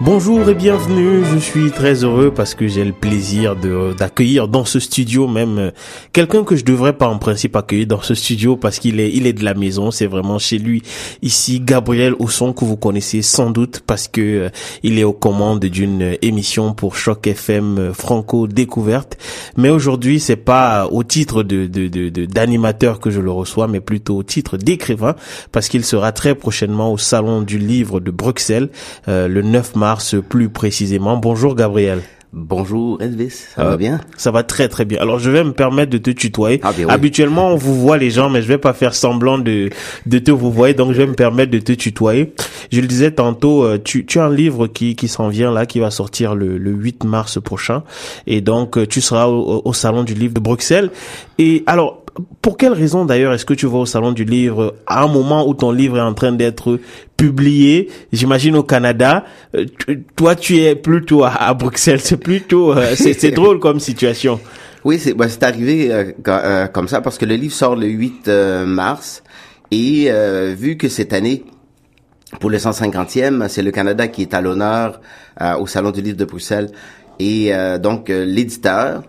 Bonjour et bienvenue, je suis très heureux parce que j'ai le plaisir de d'accueillir dans ce studio même euh, quelqu'un que je devrais pas en principe accueillir dans ce studio parce qu'il est il est de la maison, c'est vraiment chez lui. Ici Gabriel Ousson que vous connaissez sans doute parce que euh, il est aux commandes d'une émission pour Choc FM euh, Franco découverte. Mais aujourd'hui c'est pas au titre de de d'animateur que je le reçois mais plutôt au titre d'écrivain parce qu'il sera très prochainement au salon du livre de Bruxelles le 9 mars plus précisément. Bonjour Gabriel. Bonjour Elvis, ça va euh, bien? Ça va très très bien. Alors je vais me permettre de te tutoyer. Ah, Habituellement on vous voit les gens, mais je vais pas faire semblant de de te vous voir, donc je vais me permettre de te tutoyer. Je le disais tantôt, euh, tu, tu as un livre qui qui s'en vient là, qui va sortir le, le 8 mars prochain, et donc euh, tu seras au, au salon du livre de Bruxelles. Et alors pour quelle raison d'ailleurs est-ce que tu vas au salon du livre à un moment où ton livre est en train d'être publié, j'imagine au Canada, euh, toi tu es plutôt à, Bruxelles, c'est plutôt euh, c'est drôle comme situation. Oui, c'est bah, c'est arrivé euh, comme ça parce que le livre sort le 8 mars. Et vu que cette année pour le 150e, c'est le Canada qui est à l'honneur au salon du livre de Bruxelles. Et donc l'éditeur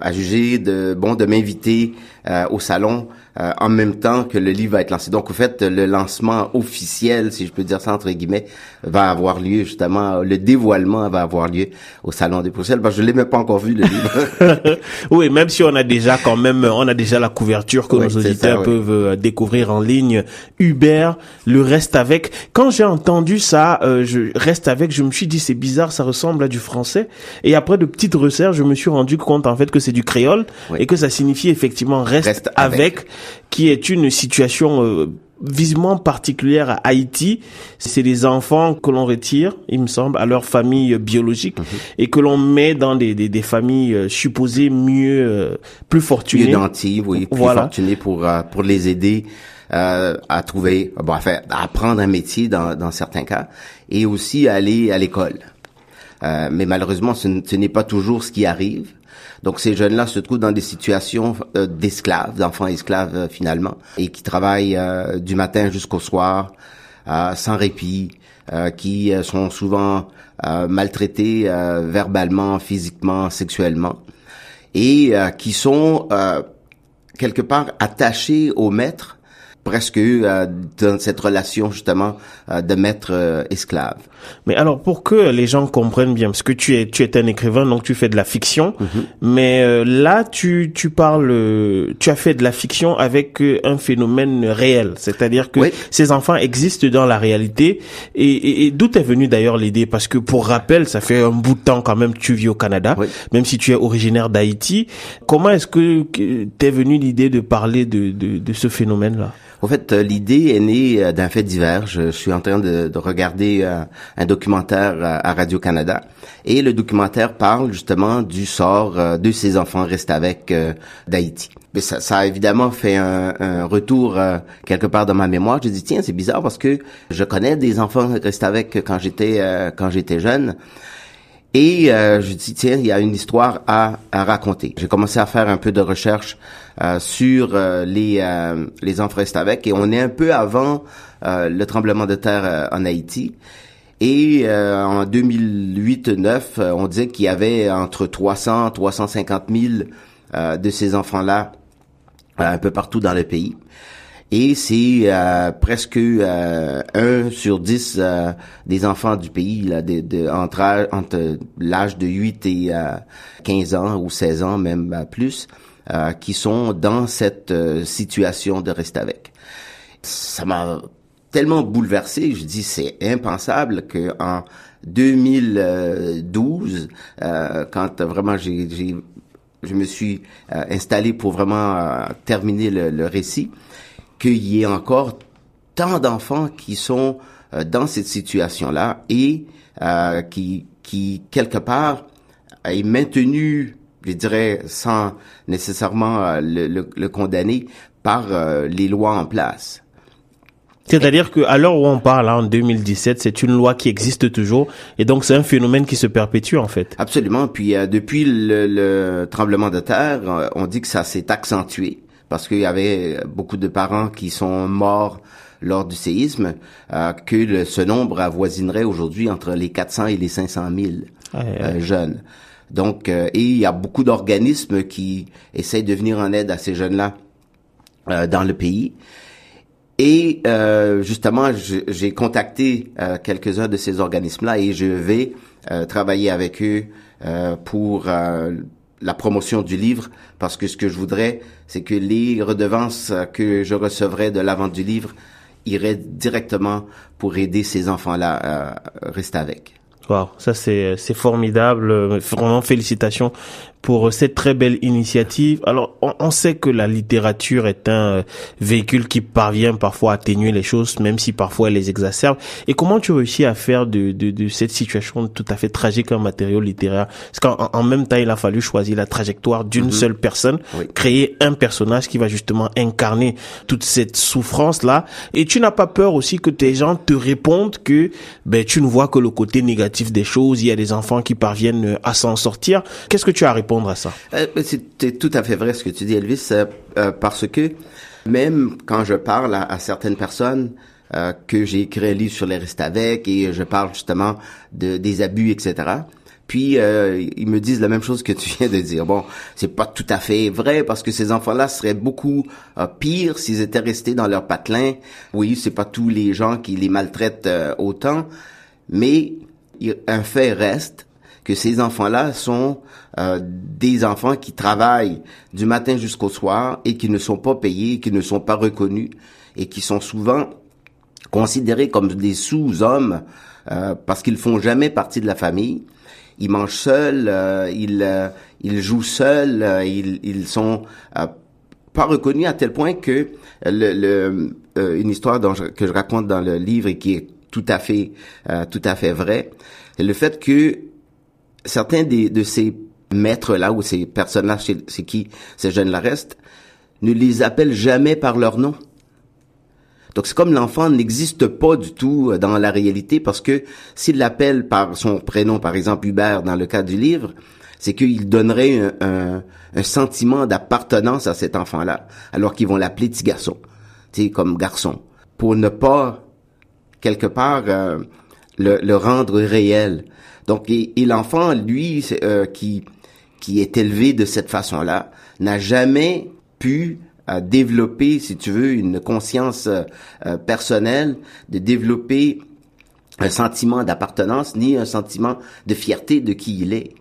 a jugé de bon de m'inviter euh, au salon euh, en même temps que le livre va être lancé. Donc, au fait, le lancement officiel, si je peux dire ça entre guillemets, va avoir lieu justement, le dévoilement va avoir lieu au Salon des Bruxelles. Parce que je l'ai même pas encore vu, le livre. oui, même si on a déjà quand même, on a déjà la couverture que nos auditeurs peuvent euh, découvrir en ligne. Hubert, le reste avec. Quand j'ai entendu ça, euh, je reste avec, je me suis dit, c'est bizarre, ça ressemble à du français. Et après de petites recherches, je me suis rendu compte en fait que c'est du créole et que ça signifie effectivement reste, avec qui est une situation euh, visiblement particulière à Haïti. C'est les enfants que l'on retire, il me semble, à leur famille biologique mhm. et que l'on met dans des, des, des familles euh, supposées mieux, euh, plus fortunées. Mieux nantis, oui, plus voilà. fortunées pour, pour les aider à trouver, bon, enfin, à apprendre un métier dans, dans certains cas et aussi à aller à l'école. Mais malheureusement, ce n'est pas toujours ce qui arrive. Donc ces jeunes-là se trouvent dans des situations euh, d'esclaves, d'enfants esclaves euh, finalement, et qui travaillent euh, du matin jusqu'au soir sans répit, qui sont souvent maltraités verbalement, physiquement, sexuellement, et qui sont quelque part attachés au maître presque euh, dans cette relation justement euh, de maître euh, esclave. Mais alors pour que les gens comprennent bien, parce que tu es tu es un écrivain donc tu fais de la fiction, mhm. mais là tu tu parles, tu as fait de la fiction avec un phénomène réel, c'est-à-dire que ces enfants existent dans la réalité. Et, et, d'où est venue d'ailleurs l'idée? Parce que pour rappel, ça fait un bout de temps quand même que tu vis au Canada, même si tu es originaire d'Haïti. Comment est-ce que t'es venu l'idée de parler de, de, de ce phénomène-là? En fait, euh, l'idée est née euh, d'un fait divers. Je suis en train de, regarder euh, un documentaire à Radio-Canada et le documentaire parle justement du sort de ces enfants restés avec d'Haïti. Ça, a évidemment fait un, retour quelque part dans ma mémoire. Je dis tiens, c'est bizarre parce que je connais des enfants restés avec quand j'étais quand j'étais jeune. Et euh, je dis tiens, il y a une histoire à, à raconter. J'ai commencé à faire un peu de recherche euh, sur euh, les euh, les avec et on est un peu avant le tremblement de terre en Haïti. Et en 2008-9, on disait qu'il y avait entre 300 350 000 de ces enfants-là un peu partout dans le pays et c'est euh, presque euh, un sur dix euh, des enfants du pays là, de, de, entre, entre l'âge de 8 et 15 ans ou 16 ans même plus qui sont dans cette situation de rester avec. Ça m'a tellement bouleversé, je dis c'est impensable que en 2012 quand vraiment j'ai je me suis installé pour vraiment terminer le, le récit qu'il y ait encore tant d'enfants qui sont euh, dans cette situation-là et euh, qui, qui, quelque part, est maintenu, je dirais, sans nécessairement euh, le, le, condamner par les lois en place. C'est-à-dire que à l'heure où on parle, hein, en 2017, c'est une loi qui existe toujours, et donc c'est un phénomène qui se perpétue en fait. Absolument. Puis depuis le, le, tremblement de terre, on dit que ça s'est accentué parce qu'il y avait beaucoup de parents qui sont morts lors du séisme, euh, que le, ce nombre avoisinerait aujourd'hui entre les 400 et les 500 000 euh, jeunes. Donc, euh, et il y a beaucoup d'organismes qui essayent de venir en aide à ces jeunes-là dans le pays. Et justement, j'ai contacté quelques-uns de ces organismes-là et je vais travailler avec eux pour la promotion du livre parce que ce que je voudrais, c'est que les redevances que je recevrais de la vente du livre iraient directement pour aider ces enfants-là à rester avec. Wow, ça c'est c'est formidable, vraiment félicitations pour cette très belle initiative. Alors, on, sait que la littérature est un euh, véhicule qui parvient parfois à atténuer les choses, même si parfois elle les exacerbe. Et comment tu réussis à faire de, de, de cette situation tout à fait tragique un matériau littéraire? Parce qu'en en même temps, il a fallu choisir la trajectoire d'une mhm. seule personne, créer un personnage qui va justement incarner toute cette souffrance-là. Et tu n'as pas peur aussi que tes gens te répondent que ben tu ne vois que le côté négatif des choses, il y a des enfants qui parviennent à s'en sortir. Qu'est-ce que tu as répondu euh, C'est tout à fait vrai ce que tu dis, Elvis, euh, euh, parce que même quand je parle à, certaines personnes que j'ai écrit un livre sur les restes avec et je parle justement de, des abus, etc. Puis ils me disent la même chose que tu viens de dire. Bon, c'est pas tout à fait vrai parce que ces enfants-là seraient beaucoup pires s'ils étaient restés dans leur patelin. Oui, c'est pas tous les gens qui les maltraitent autant, mais un fait reste que ces enfants-là sont euh, des enfants qui travaillent du matin jusqu'au soir et qui ne sont pas payés, qui ne sont pas reconnus et qui sont souvent considérés comme des sous-hommes euh, parce qu'ils font jamais partie de la famille. Ils mangent seuls, euh, ils, ils jouent seuls, ils, ils sont pas reconnus à tel point que le, le une histoire que je raconte dans le livre et qui est tout à fait tout à fait vrai, le fait que certains des, de ces maîtres-là ou ces personnes-là, c'est qui ces jeunes-là restent, ne les appellent jamais par leur nom. Donc c'est comme l'enfant n'existe pas du tout euh, dans la réalité parce que s'il l'appelle par son prénom, par exemple Hubert dans le cas du livre, c'est qu'il donnerait un, sentiment d'appartenance à cet enfant-là, alors qu'ils vont l'appeler petit garçon, tu comme garçon, pour ne pas quelque part euh, le, rendre réel. Donc, et, l'enfant, lui, euh, qui qui est élevé de cette façon-là, n'a jamais pu euh, développer, si tu veux, une conscience euh, personnelle, de développer un sentiment d'appartenance, ni un sentiment de fierté de qui il est.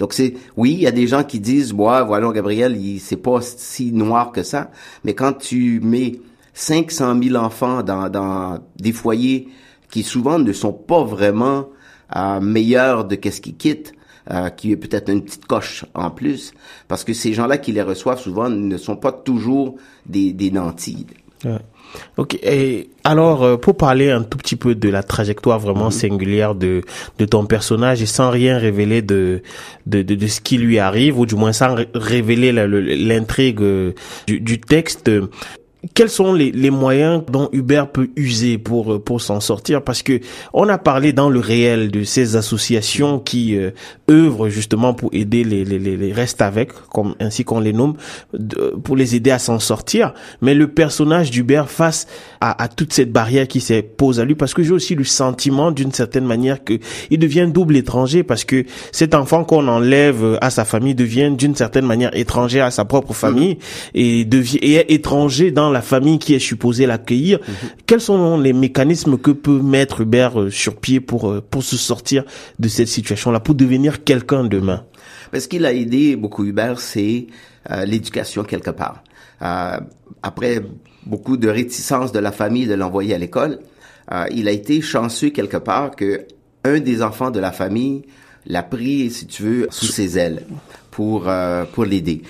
Donc c'est oui, il y a des gens qui disent "Moi, voilà Gabriel, il c'est pas si noir que ça", mais quand tu mets 500 000 enfants dans, dans des foyers qui souvent ne sont pas vraiment euh, meilleur de qu'est-ce qu'ils quittent, euh, qui est peut-être une petite coche en plus, parce que ces gens-là qui les reçoivent souvent ne sont pas toujours des, des nantis. Ok. Et alors, euh, pour parler un tout petit peu de la trajectoire vraiment mhm. singulière de de ton personnage et sans rien révéler de de de, de ce qui lui arrive ou du moins sans révéler l'intrigue du, du texte, quels sont les, les, moyens dont Uber peut user pour euh, pour s'en sortir? Parce que on a parlé dans le réel de ces associations qui euh, œuvrent justement pour aider les les, les restes avec comme ainsi qu'on les nomme pour les aider à s'en sortir. Mais le personnage d'Uber face à, à, toute cette barrière qui s'est pose à lui parce que j'ai aussi le sentiment d'une certaine manière que il devient double étranger parce que cet enfant qu'on enlève à sa famille devient d'une certaine manière étranger à sa propre famille et devient et est étranger dans la famille qui est supposée l'accueillir. Mhm. Quels sont les mécanismes que peut mettre Hubert euh, sur pied pour euh, pour se sortir de cette situation-là, pour devenir quelqu'un demain? Ce qu'il a aidé beaucoup Hubert, c'est euh, l'éducation quelque part. après beaucoup de réticence de la famille de l'envoyer à l'école, il a été chanceux quelque part que un des enfants de la famille l'a pris, si tu veux, sous ses ailes pour pour l'aider.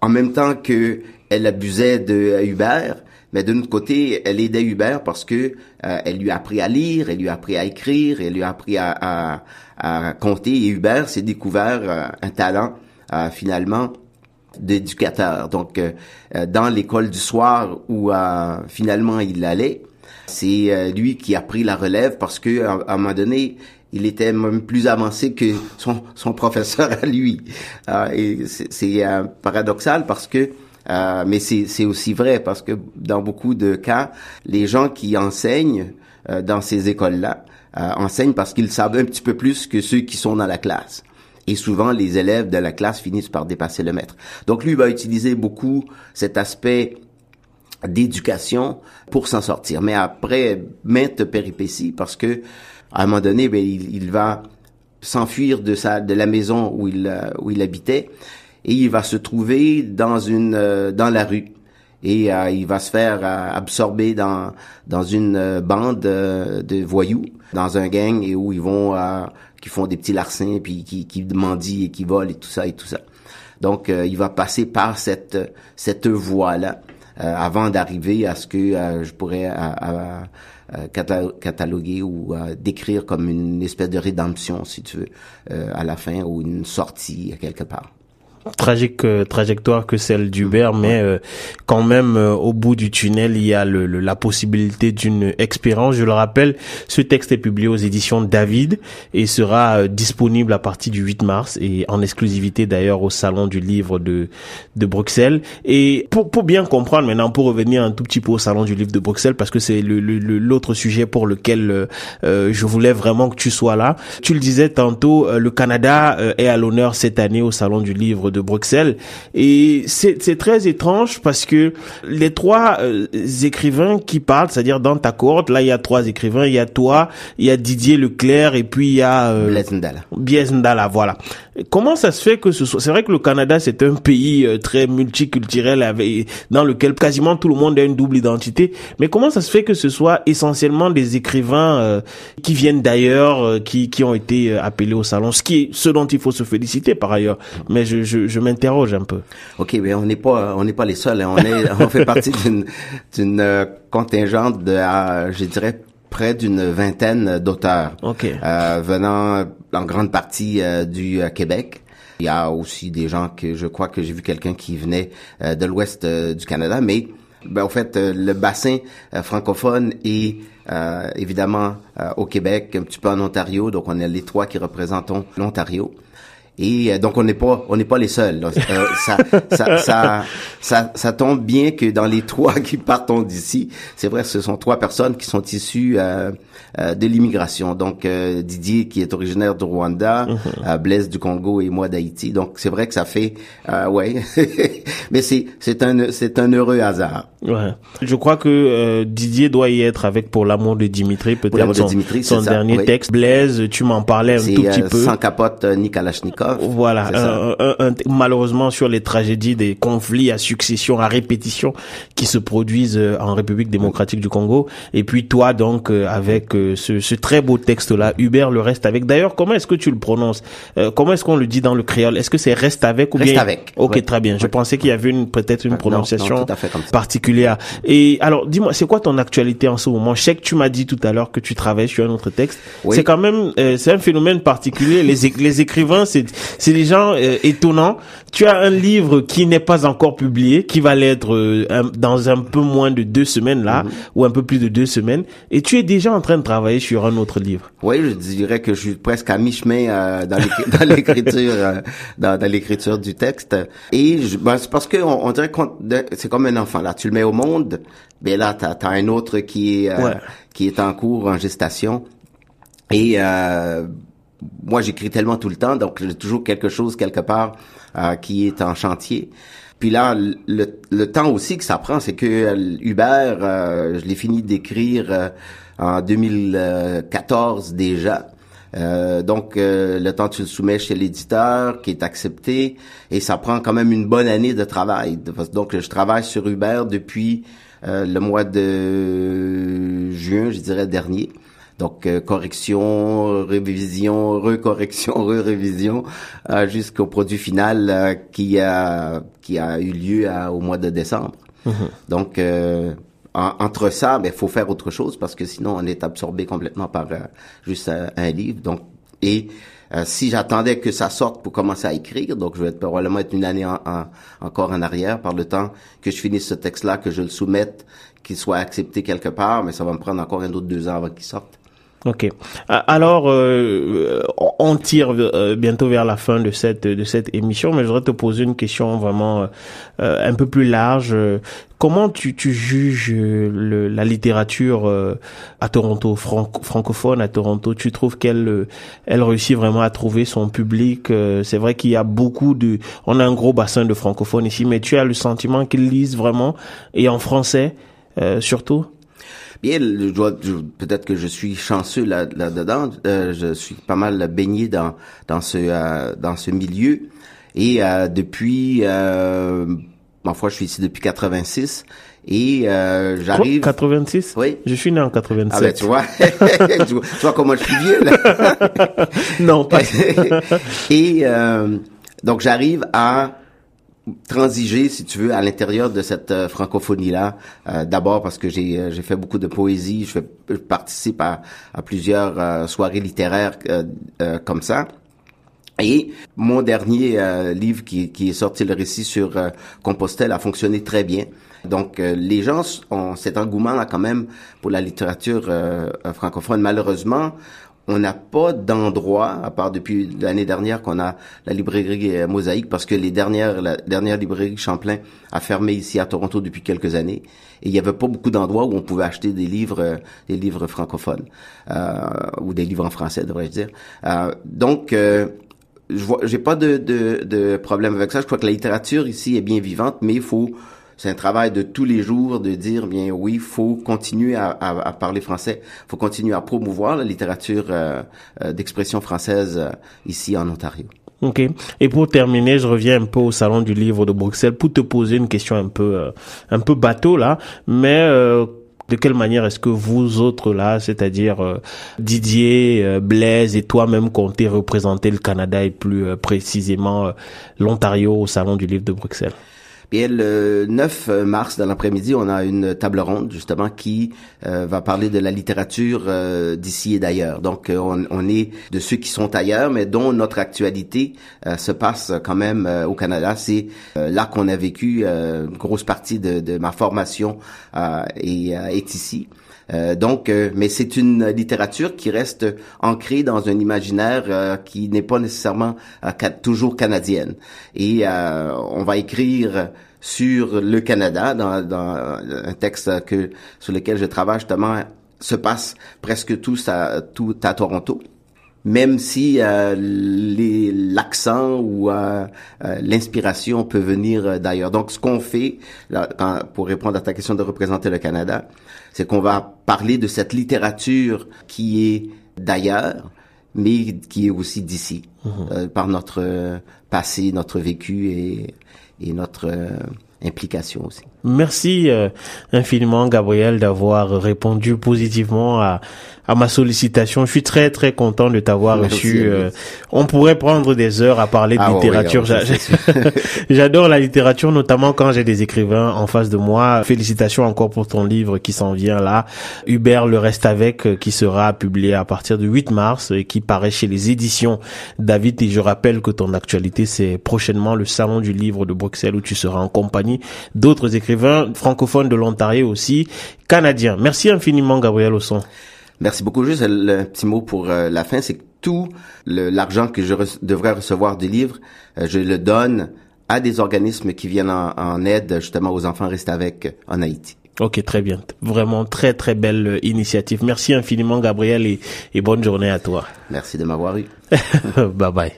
En même temps que elle abusait de Hubert, mais d'un autre côté, elle aidait Hubert parce que euh, elle lui a appris à lire, elle lui a appris à écrire, elle lui a appris à, à, compter. Et Hubert s'est découvert euh, un talent euh, finalement d'éducateur. Donc, dans l'école du soir où finalement il allait, c'est lui qui a pris la relève parce que à, un moment donné, il était même plus avancé que son, son professeur à lui. et c'est paradoxal parce que Euh, mais c'est aussi vrai parce que dans beaucoup de cas, les gens qui enseignent euh, dans ces écoles-là euh, enseignent parce qu'ils savent un petit peu plus que ceux qui sont dans la classe. Et souvent, les élèves de la classe finissent par dépasser le maître. Donc, lui va utiliser beaucoup cet aspect d'éducation pour s'en sortir. Mais après maintes péripéties, parce que à un moment donné, ben, il, il va s'enfuir de sa de la maison où il où il habitait et il va se trouver dans une euh, dans la rue et euh, il va se faire euh, absorber dans dans une bande de voyous dans un gang et où ils vont qui font des petits larcins puis qui qui mendient et qui volent et tout ça et tout ça. Donc il va passer par cette cette voie là avant d'arriver à ce que je pourrais cataloguer ou décrire comme une espèce de rédemption si tu veux à la fin ou une sortie quelque part tragique euh, trajectoire que celle d'Hubert, mais euh, quand même euh, au bout du tunnel, il y a le, la possibilité d'une expérience. Je le rappelle, ce texte est publié aux éditions David et sera disponible à partir du 8 mars et en exclusivité d'ailleurs au salon du livre de de Bruxelles. Et pour pour bien comprendre maintenant, pour revenir un tout petit peu au salon du livre de Bruxelles parce que c'est le l'autre sujet pour lequel je voulais vraiment que tu sois là. Tu le disais tantôt, le Canada est à l'honneur cette année au salon du livre de Bruxelles. Et c'est très étrange parce que les trois euh, écrivains qui parlent, c'est-à-dire dans ta cohorte, là il y a trois écrivains, il y a toi, il y a Didier Leclerc et puis il y a euh, Blaise Ndala. voilà. Comment ça se fait que ce soit C'est vrai que le Canada c'est un pays euh, très multiculturel avec dans lequel quasiment tout le monde a une double identité, mais comment ça se fait que ce soit essentiellement des écrivains euh, qui viennent d'ailleurs, qui qui ont été appelés au salon, ce qui est ce dont il faut se féliciter par ailleurs. Mais je, je je m'interroge un peu. Ok, mais on n'est pas on n'est pas les seuls. Hein. On est on fait partie d'une d'une euh, contingente de euh, je dirais près d'une vingtaine d'auteurs. Ok. Euh, venant en grande partie du Québec. Il y a aussi des gens que je crois que j'ai vu quelqu'un qui venait de l'ouest du Canada, mais ben, en fait, le bassin francophone est évidemment au Québec, un petit peu en Ontario, donc on est les trois qui représentons l'Ontario. Et euh, donc on n'est pas on n'est pas les seuls. Euh, ça, ça, ça, ça, ça, tombe bien que dans les trois qui partons d'ici, c'est vrai, ce sont trois personnes qui sont issues euh, euh de l'immigration. Donc Didier qui est originaire du Rwanda, mm Blaise du Congo et moi d'Haïti. Donc c'est vrai que ça fait ouais, mais c'est c'est un c'est un heureux hasard. Ouais. Je crois que Didier doit y être avec pour l'amour de Dimitri peut-être son, son dernier texte. Blaise, tu m'en parlais un tout petit peu. Sans capote ni kalachnikov. Voilà, malheureusement sur les tragédies des conflits à succession, à répétition qui se produisent euh, en République démocratique du Congo. Et puis toi donc euh, avec euh, ce, ce, très beau texte-là, Hubert le reste avec. D'ailleurs, comment est-ce que tu le prononces? Comment est-ce qu'on le dit dans le créole? Est-ce que c'est reste avec ou reste bien avec Ok, très bien. Je pensais qu'il y avait une peut-être une prononciation particulière. Et alors, dis-moi, c'est quoi ton actualité en ce moment? Je sais que tu m'as dit tout à l'heure que tu travailles sur un autre texte. C'est quand même, c'est un phénomène particulier. Les, les écrivains, c'est c'est des gens euh, étonnants. Tu as un livre qui n'est pas encore publié, qui va l'être euh, dans un peu moins de deux semaines là, mhm. ou un peu plus de deux semaines, et tu es déjà en train de travailler sur un autre livre. Oui, je dirais que je suis presque à mi-chemin euh, dans l'écriture, dans, dans l'écriture du texte. Et ben, c'est parce que on, dirait que c'est comme un enfant là. Tu le mets au monde, mais là t'as as un autre qui est qui est en cours, en gestation. Et euh, moi j'écris tellement tout le temps, donc j'ai toujours quelque chose quelque part euh, qui est en chantier. Puis là, le, le, temps aussi que ça prend, c'est que euh, Hubert, euh, je l'ai fini d'écrire en 2014 déjà. donc, le temps tu le soumets chez l'éditeur, qui est accepté, et ça prend quand même une bonne année de travail. Donc, je travaille sur Hubert depuis le mois de juin, je dirais, dernier. Donc euh, correction, révision, recorrection, re-révision euh, jusqu'au produit final euh, qui a qui a eu lieu au mois de décembre. Mhm. Donc entre ça, il ben, faut faire autre chose parce que sinon on est absorbé complètement par juste un, livre. Donc et si j'attendais que ça sorte pour commencer à écrire, donc je vais probablement être une année encore en arrière par le temps que je finisse ce texte-là, que je le soumette, qu'il soit accepté quelque part, mais ça va me prendre encore un autre deux ans avant qu'il sorte. Ok. Alors, euh, on tire euh, bientôt vers la fin de cette de cette émission, mais je voudrais te poser une question vraiment euh, un peu plus large. Comment tu, tu juges le, la littérature à Toronto, francophone à Toronto? Tu trouves qu'elle elle réussit vraiment à trouver son public? C'est vrai qu'il y a beaucoup de, on a un gros bassin de francophones ici, mais tu as le sentiment qu'ils lisent vraiment et en français surtout? Bien, peut-être que je suis chanceux là, là dedans. Euh, je suis pas mal baigné dans dans ce euh, dans ce milieu et euh, depuis ma foi, je suis ici depuis 86 et j'arrive 86 Oui. Je suis né en 87. Ah ben tu vois, tu vois, comment je suis vieux là. non, pas. et donc j'arrive à transiger, si tu veux, à l'intérieur de cette euh, francophonie-là. Euh, d'abord parce que j'ai euh, fait beaucoup de poésie, je, je participe à, à plusieurs soirées littéraires comme ça. Et mon dernier livre qui, qui, est sorti, le récit sur Compostelle, a fonctionné très bien. Donc les gens ont cet engouement là quand même pour la littérature francophone. Malheureusement, on n'a pas d'endroit, à part depuis l'année dernière qu'on a la librairie euh, Mosaïque, parce que les dernières, la dernière librairie Champlain a fermé ici à Toronto depuis quelques années, et il n'y avait pas beaucoup d'endroits où on pouvait acheter des livres, euh, des livres francophones euh, ou des livres en français, devrais-je dire. donc, je vois, j'ai pas de, de, de problème avec ça. Je crois que la littérature ici est bien vivante, mais il faut c'est un travail de tous les jours de dire bien oui, faut continuer à, à, parler français, faut continuer à promouvoir la littérature euh, euh, d'expression française euh, ici en Ontario. Ok. Et pour terminer, je reviens un peu au salon du livre de Bruxelles pour te poser une question un peu un peu bateau là, mais de quelle manière est-ce que vous autres là, c'est-à-dire Didier, Blaise et toi-même comptez représenter le Canada et plus précisément l'Ontario au salon du livre de Bruxelles? Et le 9 mars, dans l'après-midi, on a une table ronde, justement, qui euh, va parler de la littérature euh, d'ici et d'ailleurs. Donc, euh, on, on, est de ceux qui sont ailleurs, mais dont notre actualité se passe quand même au Canada. C'est là qu'on a vécu une grosse partie de, de ma formation et est ici. Donc, mais c'est une littérature qui reste ancrée dans un imaginaire qui n'est pas nécessairement toujours canadienne. Et on va écrire sur le Canada, dans, dans un texte que sur lequel je travaille justement, se passe presque tout tout à Toronto même si euh, l'accent ou euh, euh, l'inspiration peut venir d'ailleurs. Donc, ce qu'on fait, là, pour répondre à ta question de représenter le Canada, c'est qu'on va parler de cette littérature qui est d'ailleurs, mais qui est aussi d'ici, mm-hmm. par notre passé, notre vécu et et notre euh, implication aussi. Merci euh, infiniment Gabriel d'avoir répondu positivement à, à ma sollicitation. Je suis très très content de t'avoir reçu. Euh, on pourrait prendre des heures à parler de ah littérature. J'adore la littérature, notamment quand j'ai des écrivains en face de moi. Félicitations encore pour ton livre qui s'en vient là. Hubert le reste avec, euh, qui sera publié à partir du 8 mars et qui paraît chez les éditions David. Et je rappelle que ton actualité, c'est prochainement le salon du livre de Bruxelles où tu seras en compagnie d'autres écrivains francophones de l'Ontario aussi, canadiens. Merci infiniment Gabriel Osson. Merci beaucoup. Juste le petit mot pour euh, la fin, c'est que tout l'argent que je devrais recevoir des livres, euh, je le donne à des organismes qui viennent en, aide justement aux enfants restés avec en Haïti. Ok, très bien. Vraiment très très belle euh, initiative. Merci infiniment Gabriel et, et bonne journée à toi. Merci de m'avoir eu. bye bye.